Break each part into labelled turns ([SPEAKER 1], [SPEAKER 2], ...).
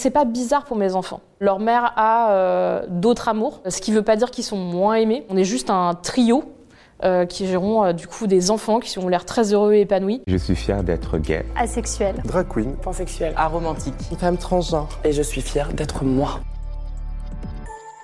[SPEAKER 1] C'est pas bizarre pour mes enfants. Leur mère a euh, d'autres amours, ce qui veut pas dire qu'ils sont moins aimés. On est juste un trio euh, qui gérons euh, du coup des enfants qui ont l'air très heureux et épanouis.
[SPEAKER 2] Je suis fier d'être gay.
[SPEAKER 3] Asexuel.
[SPEAKER 4] Drag queen.
[SPEAKER 5] Pansexuel.
[SPEAKER 6] Aromantique.
[SPEAKER 5] Femme transgenre. Et je suis fier d'être moi.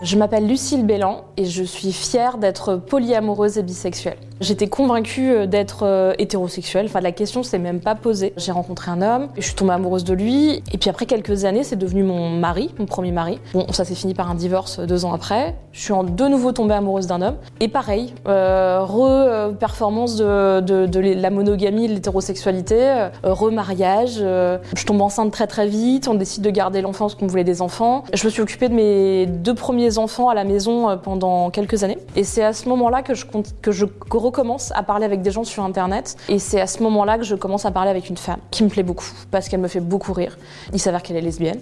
[SPEAKER 1] Je m'appelle Lucille Bélan et je suis fière d'être polyamoureuse et bisexuelle. J'étais convaincue euh, d'être euh, hétérosexuelle, enfin la question s'est même pas posée. J'ai rencontré un homme, je suis tombée amoureuse de lui, et puis après quelques années, c'est devenu mon mari, mon premier mari. Bon, ça s'est fini par un divorce deux ans après. Je suis en de nouveau tombée amoureuse d'un homme, et pareil, euh, re-performance de, de, de, la monogamie, de l'hétérosexualité, euh, re-mariage. Euh, je tombe enceinte très très vite, on décide de garder l'enfant parce qu'on voulait des enfants. Je me suis occupée de mes deux premiers enfants à la maison pendant quelques années, et c'est à ce moment-là que je, que je recommence à parler avec des gens sur Internet. Et c'est à ce moment-là que je commence à parler avec une femme qui me plaît beaucoup, parce qu'elle me fait beaucoup rire. Il s'avère qu'elle est lesbienne.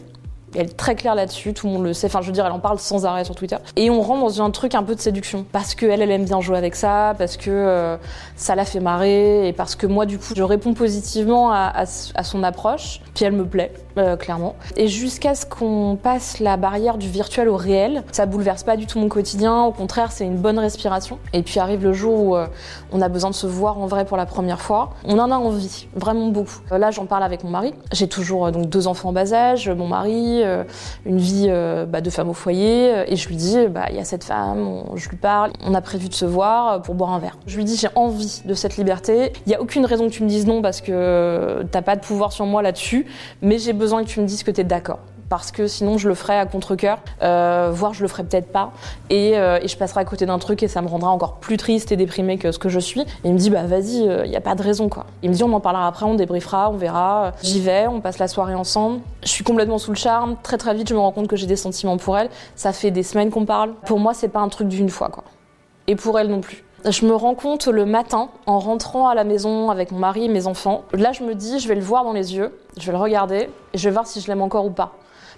[SPEAKER 1] Elle est très claire là-dessus, tout le monde le sait. Enfin, je veux dire, elle en parle sans arrêt sur Twitter. Et on rentre dans un truc un peu de séduction. Parce qu'elle, elle aime bien jouer avec ça, parce que euh, ça la fait marrer, et parce que moi, du coup, je réponds positivement à, son approche. Puis elle me plaît, euh, clairement. Et jusqu'à ce qu'on passe la barrière du virtuel au réel, ça bouleverse pas du tout mon quotidien. Au contraire, c'est une bonne respiration. Et puis arrive le jour où euh, on a besoin de se voir en vrai pour la première fois. On en a envie, vraiment beaucoup. Euh, là, j'en parle avec mon mari. J'ai toujours donc deux enfants en bas âge, mon mari, une vie bah, de femme au foyer. Et je lui dis, bah il y a cette femme, je lui parle. On a prévu de se voir pour boire un verre. Je lui dis, j'ai envie de cette liberté. Il y a aucune raison que tu me dises non parce que t'as pas de pouvoir sur moi là-dessus mais j'ai besoin que tu me dises que tu es d'accord. Parce que sinon, je le ferai à contre-coeur, euh, voire je le ferai peut-être pas. Et, euh, et, je passerai à côté d'un truc et ça me rendra encore plus triste et déprimée que ce que je suis. Et il me dit, bah vas-y, il euh, n'y a pas de raison quoi. Il me dit, on en parlera après, on débriefera, on verra. J'y vais, on passe la soirée ensemble. Je suis complètement sous le charme. Très très vite, je me rends compte que j'ai des sentiments pour elle. Ça fait des semaines qu'on parle. Pour moi, c'est pas un truc d'une fois quoi. Et pour elle non plus. Je me rends compte le matin, en rentrant à la maison avec mon mari et mes enfants. Là, je me dis, je vais le voir dans les yeux, je vais le regarder, et je vais voir si je l'aime encore ou pas.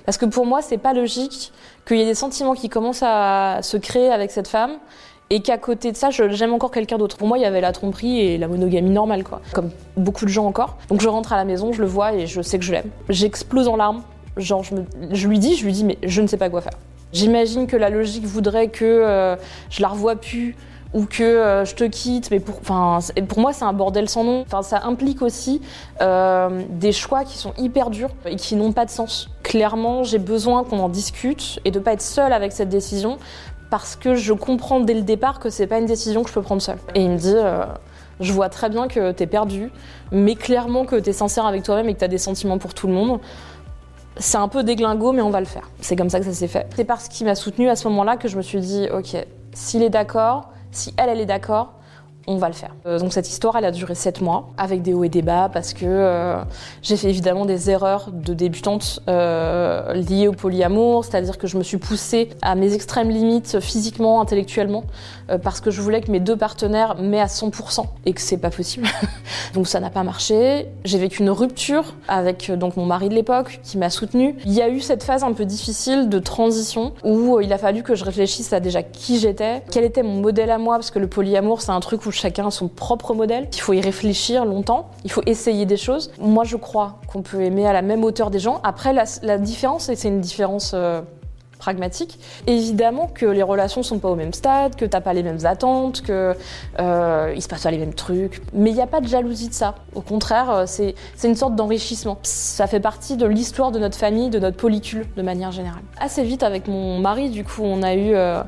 [SPEAKER 1] Parce que pour moi, c'est pas logique qu'il y ait des sentiments qui commencent à se créer avec cette femme et qu'à côté de ça, j'aime encore quelqu'un d'autre. Pour moi, il y avait la tromperie et la monogamie normale, quoi. Comme beaucoup de gens encore. Donc je rentre à la maison, je le vois et je sais que je l'aime. J'explose en larmes. Genre, je, me, je lui dis, je lui dis, mais je ne sais pas quoi faire. J'imagine que la logique voudrait que euh, je la revoie plus, ou que euh, je te quitte, mais pour, pour moi c'est un bordel sans nom. Enfin, ça implique aussi euh, des choix qui sont hyper durs et qui n'ont pas de sens. Clairement, j'ai besoin qu'on en discute et de pas être seule avec cette décision parce que je comprends dès le départ que c'est pas une décision que je peux prendre seule. Et il me dit. Euh, je vois très bien que t'es perdu, mais clairement que t'es sincère avec toi-même et que t'as des sentiments pour tout le monde. C'est un peu déglingo, mais on va le faire. C'est comme ça que ça s'est fait. C'est parce qu'il m'a soutenu à ce moment-là que je me suis dit, ok, s'il est d'accord, si elle, elle est d'accord, on va le faire. Euh, donc cette histoire, elle a duré sept mois, avec des hauts et des bas, parce que euh, j'ai fait évidemment des erreurs de débutante euh, liées au polyamour, c'est-à-dire que je me suis poussée à mes extrêmes limites physiquement, intellectuellement, euh, parce que je voulais que mes deux partenaires m'aient à 100% et que c'est pas possible. donc ça n'a pas marché. J'ai vécu une rupture avec euh, donc mon mari de l'époque qui m'a soutenue. Il y a eu cette phase un peu difficile de transition où il a fallu que je réfléchisse à déjà qui j'étais, quel était mon modèle à moi, parce que le polyamour c'est un truc où chacun a son propre modèle. Il faut y réfléchir longtemps, il faut essayer des choses. Moi, je crois qu'on peut aimer à la même hauteur des gens. Après, la, différence, et c'est une différence euh, pragmatique, évidemment que les relations sont pas au même stade, que t'as pas les mêmes attentes, que euh, il se passe pas les mêmes trucs. Mais il n'y a pas de jalousie de ça. Au contraire, euh, c'est une sorte d'enrichissement. Ça fait partie de l'histoire de notre famille, de notre polycule, de manière générale. Assez vite, avec mon mari, du coup, on a eu... Euh,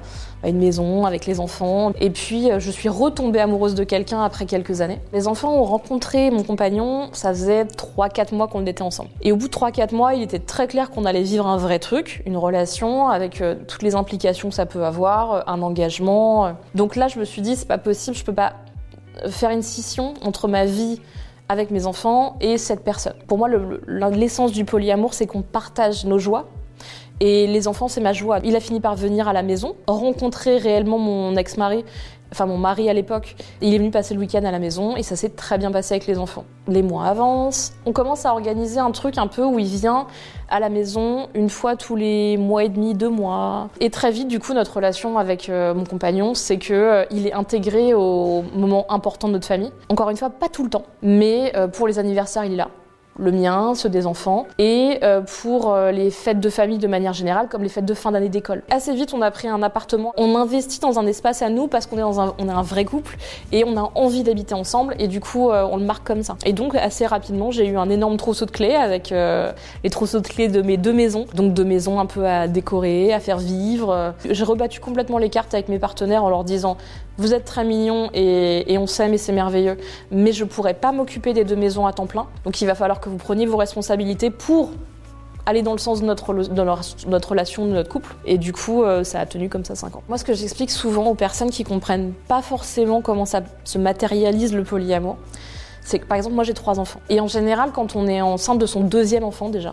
[SPEAKER 1] une maison avec les enfants. Et puis, euh, je suis retombée amoureuse de quelqu'un après quelques années. Les enfants ont rencontré mon compagnon, ça faisait 3-4 mois qu'on était ensemble. Et au bout de 3-4 mois, il était très clair qu'on allait vivre un vrai truc, une relation avec euh, toutes les implications que ça peut avoir, euh, un engagement. Donc là, je me suis dit, c'est pas possible, je peux pas faire une scission entre ma vie avec mes enfants et cette personne. Pour moi, l'essence du polyamour, c'est qu'on partage nos joies et les enfants, c'est ma joie. Il a fini par venir à la maison, rencontrer réellement mon ex-mari, enfin mon mari à l'époque. Il est venu passer le week-end à la maison et ça s'est très bien passé avec les enfants. Les mois avancent, on commence à organiser un truc un peu où il vient à la maison une fois tous les mois et demi, deux mois. Et très vite, du coup, notre relation avec euh, mon compagnon, c'est que euh, il est intégré au moment important de notre famille. Encore une fois, pas tout le temps, mais euh, pour les anniversaires, il est là le mien, ceux des enfants, et euh, pour euh, les fêtes de famille de manière générale, comme les fêtes de fin d'année d'école. Assez vite, on a pris un appartement. On investit dans un espace à nous parce qu'on est dans un, est un vrai couple et on a envie d'habiter ensemble, et du coup, euh, on le marque comme ça. Et donc, assez rapidement, j'ai eu un énorme trousseau de clés avec les trousseaux de clés de mes deux maisons, donc deux maisons un peu à décorer, à faire vivre. J'ai rebattu complètement les cartes avec mes partenaires en leur disant vous êtes très mignons et, et on s'aime et c'est merveilleux, mais je pourrais pas m'occuper des deux maisons à temps plein. Donc il va falloir que vous preniez vos responsabilités pour aller dans le sens de notre, relation, de notre couple. Et du coup, euh, ça a tenu comme ça 5 ans. Moi, ce que j'explique souvent aux personnes qui comprennent pas forcément comment ça se matérialise le polyamour, c'est que par exemple, moi j'ai trois enfants. Et en général, quand on est enceinte de son deuxième enfant déjà,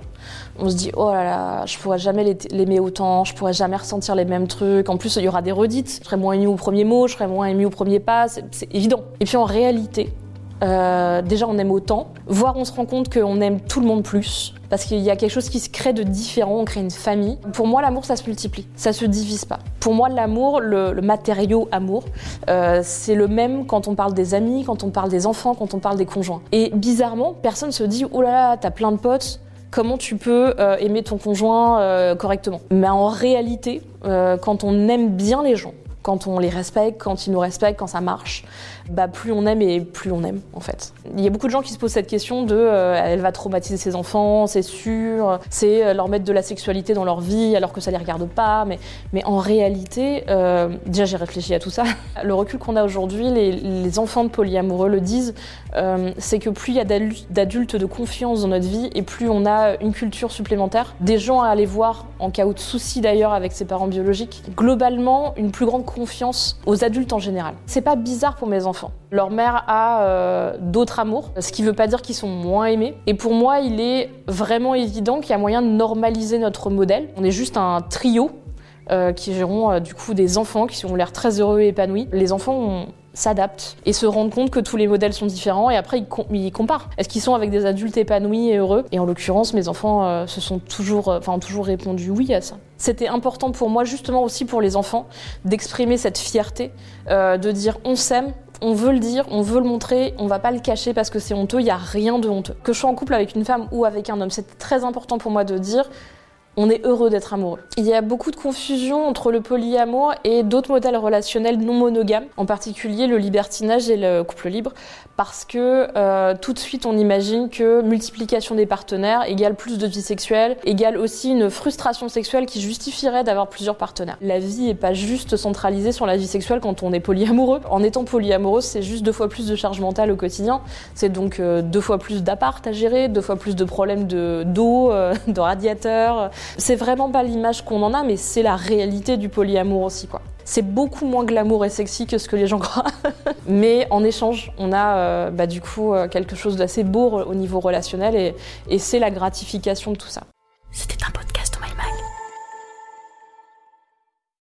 [SPEAKER 1] on se dit oh là là, je pourrais jamais l'aimer autant, je pourrais jamais ressentir les mêmes trucs. En plus, il y aura des redites. Je serais moins émue au premier mot, je serais moins émue au premier pas, c'est évident. Et puis en réalité, euh, déjà on aime autant, voire on se rend compte qu'on aime tout le monde plus, parce qu'il y a quelque chose qui se crée de différent, on crée une famille. Pour moi l'amour ça se multiplie, ça se divise pas. Pour moi l'amour, le, matériau amour, euh, c'est le même quand on parle des amis, quand on parle des enfants, quand on parle des conjoints. Et bizarrement, personne se dit oh là là, t'as plein de potes, comment tu peux euh, aimer ton conjoint correctement? Mais en réalité, quand on aime bien les gens, quand on les respecte, quand ils nous respectent, quand ça marche, bah plus on aime et plus on aime en fait. Il y a beaucoup de gens qui se posent cette question de euh, elle va traumatiser ses enfants, c'est sûr, c'est euh, leur mettre de la sexualité dans leur vie alors que ça les regarde pas, mais, mais en réalité, euh, déjà j'ai réfléchi à tout ça. Le recul qu'on a aujourd'hui, les, enfants de polyamoureux le disent, c'est que plus il y a d'adultes de confiance dans notre vie et plus on a une culture supplémentaire, des gens à aller voir en cas de souci d'ailleurs avec ses parents biologiques, globalement une plus grande confiance aux adultes en général. C'est pas bizarre pour mes enfants. Leur mère a euh, d'autres amours, ce qui veut pas dire qu'ils sont moins aimés. Et pour moi, il est vraiment évident qu'il y a moyen de normaliser notre modèle. On est juste un trio euh, qui gérons euh, du coup des enfants qui ont l'air très heureux et épanouis. Les enfants s'adaptent et se rendent compte que tous les modèles sont différents et après ils, comparent. Est-ce qu'ils sont avec des adultes épanouis et heureux? Et en l'occurrence, mes enfants se sont toujours, ont toujours répondu oui à ça. C'était important pour moi, justement aussi pour les enfants, d'exprimer cette fierté, de dire on s'aime, on veut le dire, on veut le montrer, on va pas le cacher parce que c'est honteux, il n'y a rien de honteux. Que je sois en couple avec une femme ou avec un homme, c'est très important pour moi de dire on est heureux d'être amoureux. Il y a beaucoup de confusion entre le polyamour et d'autres modèles relationnels non monogames, en particulier le libertinage et le couple libre, parce que euh, tout de suite on imagine que multiplication des partenaires égale plus de vie sexuelle, égale aussi une frustration sexuelle qui justifierait d'avoir plusieurs partenaires. La vie est pas juste centralisée sur la vie sexuelle quand on est polyamoureux. En étant polyamoureux, c'est juste deux fois plus de charge mentale au quotidien. C'est donc euh, deux fois plus d'appart à gérer, deux fois plus de problèmes de d'eau, euh, de radiateur. C'est vraiment pas l'image qu'on en a, mais c'est la réalité du polyamour aussi. C'est beaucoup moins glamour et sexy que ce que les gens croient. Mais en échange, on a euh, bah, du coup euh, quelque chose d'assez beau au niveau relationnel et, c'est la gratification de tout ça.